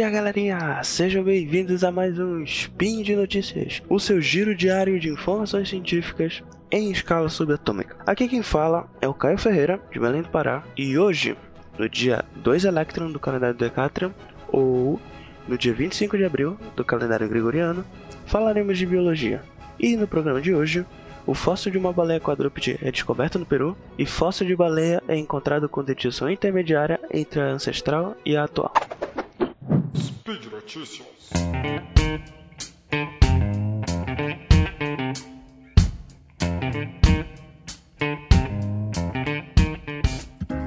dia, galerinha! Sejam bem-vindos a mais um Spin de Notícias, o seu giro diário de informações científicas em escala subatômica. Aqui quem fala é o Caio Ferreira, de Belém do Pará, e hoje, no dia 2 Electron do calendário Decatrium, ou no dia 25 de abril do calendário gregoriano, falaremos de biologia. E no programa de hoje, o fóssil de uma baleia quadrúpede é descoberto no Peru e fóssil de baleia é encontrado com dentição intermediária entre a ancestral e a atual. Notícias.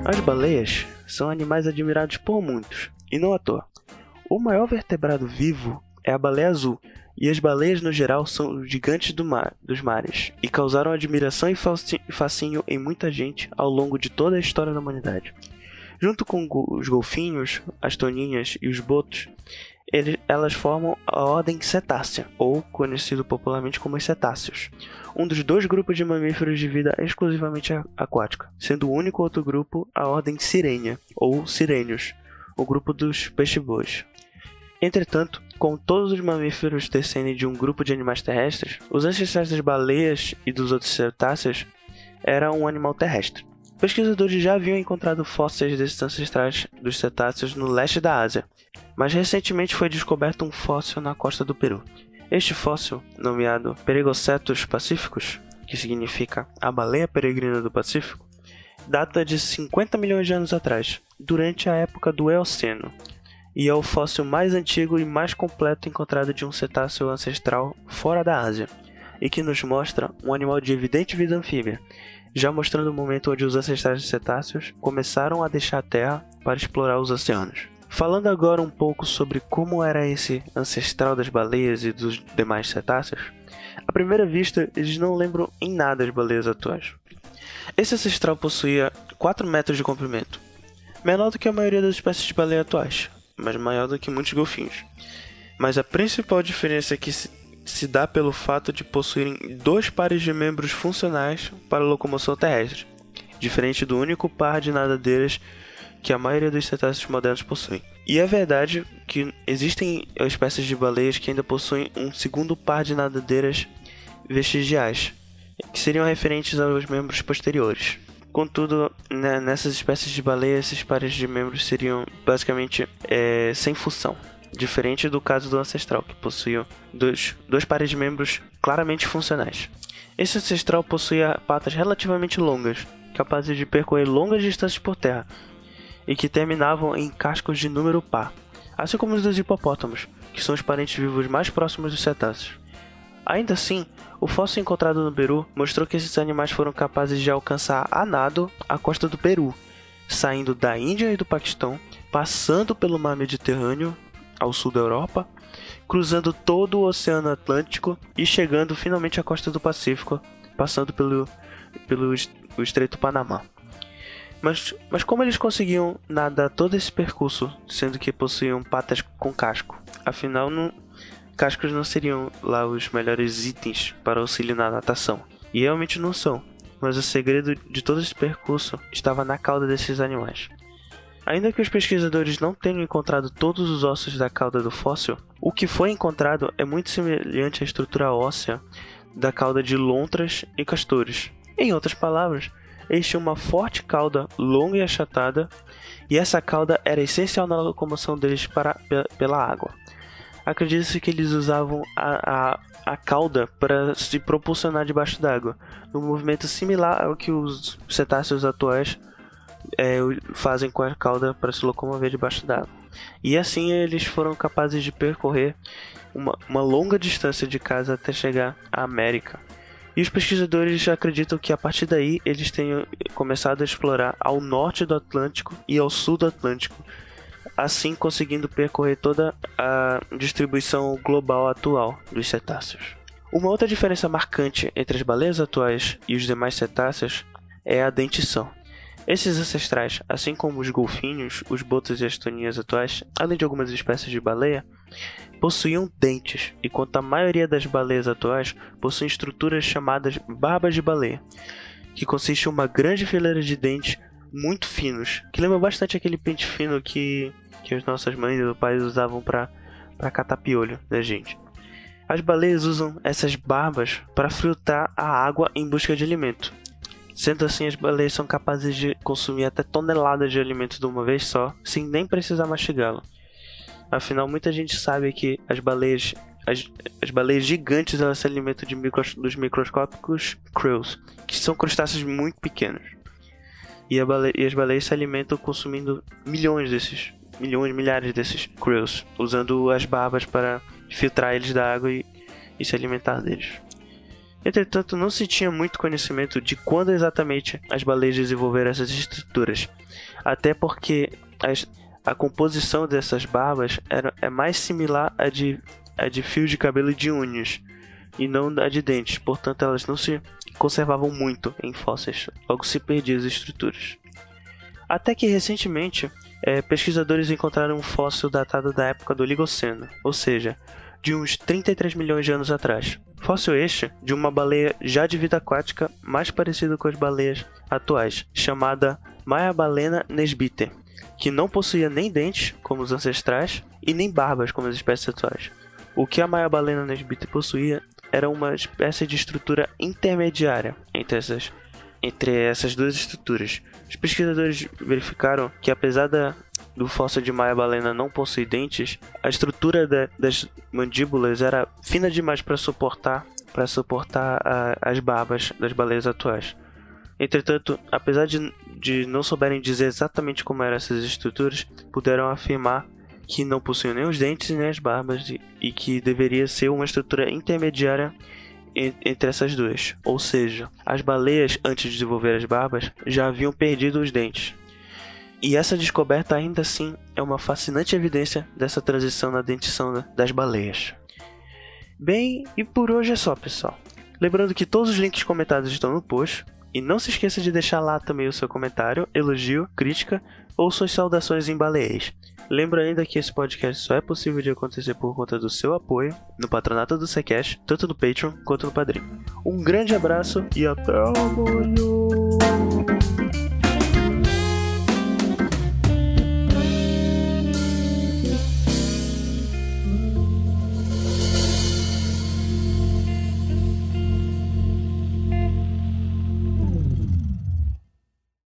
As baleias são animais admirados por muitos, e não à toa. O maior vertebrado vivo é a baleia azul, e as baleias no geral são gigantes do mar, dos mares, e causaram admiração e fascínio em muita gente ao longo de toda a história da humanidade. Junto com os golfinhos, as toninhas e os botos, elas formam a ordem cetácea, ou conhecido popularmente como os cetáceos, um dos dois grupos de mamíferos de vida exclusivamente aquática, sendo o único outro grupo a ordem sirênia, ou sirênios, o grupo dos peixe-bois. Entretanto, com todos os mamíferos descendem de um grupo de animais terrestres, os ancestrais das baleias e dos outros cetáceos eram um animal terrestre. Pesquisadores já haviam encontrado fósseis desses ancestrais dos cetáceos no leste da Ásia, mas recentemente foi descoberto um fóssil na costa do Peru. Este fóssil, nomeado Perigocetus pacificus, que significa a baleia peregrina do Pacífico, data de 50 milhões de anos atrás, durante a época do Eoceno, e é o fóssil mais antigo e mais completo encontrado de um cetáceo ancestral fora da Ásia, e que nos mostra um animal de evidente vida anfíbia, já mostrando o momento onde os ancestrais de cetáceos começaram a deixar a Terra para explorar os oceanos. Falando agora um pouco sobre como era esse ancestral das baleias e dos demais cetáceos, à primeira vista eles não lembram em nada as baleias atuais. Esse ancestral possuía 4 metros de comprimento, menor do que a maioria das espécies de baleia atuais, mas maior do que muitos golfinhos. Mas a principal diferença é que se, dá pelo fato de possuírem dois pares de membros funcionais para locomoção terrestre, diferente do único par de nadadeiras que a maioria dos cetáceos modernos possui. E é verdade que existem espécies de baleias que ainda possuem um segundo par de nadadeiras vestigiais, que seriam referentes aos membros posteriores. Contudo, né, nessas espécies de baleias, esses pares de membros seriam basicamente é, sem função, diferente do caso do ancestral, que possuía dois, dois pares de membros claramente funcionais. Esse ancestral possuía patas relativamente longas, capazes de percorrer longas distâncias por terra, e que terminavam em cascos de número par, assim como os dos hipopótamos, que são os parentes vivos mais próximos dos cetáceos. Ainda assim, o fóssil encontrado no Peru mostrou que esses animais foram capazes de alcançar a nado a costa do Peru, saindo da Índia e do Paquistão, passando pelo mar Mediterrâneo ao sul da Europa, cruzando todo o Oceano Atlântico e chegando finalmente à costa do Pacífico, passando pelo, pelo Estreito Panamá. Mas, mas como eles conseguiam nadar todo esse percurso, sendo que possuíam patas com casco? Afinal, não, cascos não seriam lá os melhores itens para auxílio na natação. E realmente não são, mas o segredo de todo esse percurso estava na cauda desses animais. Ainda que os pesquisadores não tenham encontrado todos os ossos da cauda do fóssil, o que foi encontrado é muito semelhante à estrutura óssea da cauda de lontras e castores. Em outras palavras, eles tinham uma forte cauda longa e achatada, e essa cauda era essencial na locomoção deles para, pela água acredita-se que eles usavam a, a, a cauda para se propulsionar debaixo d'água, um movimento similar ao que os cetáceos atuais é, fazem com a cauda para se locomover debaixo d'água. E assim eles foram capazes de percorrer uma, uma longa distância de casa até chegar à América. E os pesquisadores acreditam que a partir daí eles tenham começado a explorar ao norte do Atlântico e ao sul do Atlântico, assim conseguindo percorrer toda a distribuição global atual dos cetáceos. Uma outra diferença marcante entre as baleias atuais e os demais cetáceos é a dentição. Esses ancestrais, assim como os golfinhos, os botos e as toninhas atuais, além de algumas espécies de baleia, possuíam dentes, enquanto a maioria das baleias atuais possuem estruturas chamadas barbas de baleia, que consiste em uma grande fileira de dentes muito finos, que lembra bastante aquele pente fino que que as nossas mães e pais usavam para catar piolho da gente. As baleias usam essas barbas para filtrar a água em busca de alimento. Sendo assim, as baleias são capazes de consumir até toneladas de alimento de uma vez só, sem nem precisar mastigá-lo. Afinal, muita gente sabe que as baleias, as, as baleias gigantes elas se alimentam de dos microscópicos krill, que são crustáceos muito pequenos. E, e, as baleias se alimentam consumindo milhões desses, milhões, milhares desses krill, usando as barbas para filtrar eles da água e, e se alimentar deles. Entretanto, não se tinha muito conhecimento de quando exatamente as baleias desenvolveram essas estruturas, até porque as, a composição dessas barbas era, é mais similar à de, à de fio de cabelo de unhas e não a de dentes, portanto elas não se conservavam muito em fósseis, logo se perdiam as estruturas. Até que recentemente, é, pesquisadores encontraram um fóssil datado da época do Oligoceno, ou seja, de uns 33 milhões de anos atrás. Fóssil este de uma baleia já de vida aquática mais parecida com as baleias atuais, chamada Balena nesbite, que não possuía nem dentes, como os ancestrais, e nem barbas, como as espécies atuais. O que a Balena nesbite possuía era uma espécie de estrutura intermediária entre essas, entre essas duas estruturas. Os pesquisadores verificaram que, apesar da, do fóssil de Maia balena não possui dentes, a estrutura da, das mandíbulas era fina demais para suportar para suportar a, as barbas das baleias atuais. Entretanto, apesar de, de não souberem dizer exatamente como eram essas estruturas, puderam afirmar que não possuíam nem os dentes nem as barbas e, e que deveria ser uma estrutura intermediária entre essas duas. Ou seja, as baleias, antes de desenvolver as barbas, já haviam perdido os dentes. E essa descoberta ainda assim é uma fascinante evidência dessa transição na dentição das baleias. Bem, e por hoje é só, pessoal. Lembrando que todos os links comentados estão no post. E não se esqueça de deixar lá também o seu comentário, elogio, crítica ou suas saudações em baleias. Lembro ainda que esse podcast só é possível de acontecer por conta do seu apoio no patronato do Secash, tanto no Patreon quanto no Padrim. Um grande abraço e até amanhã!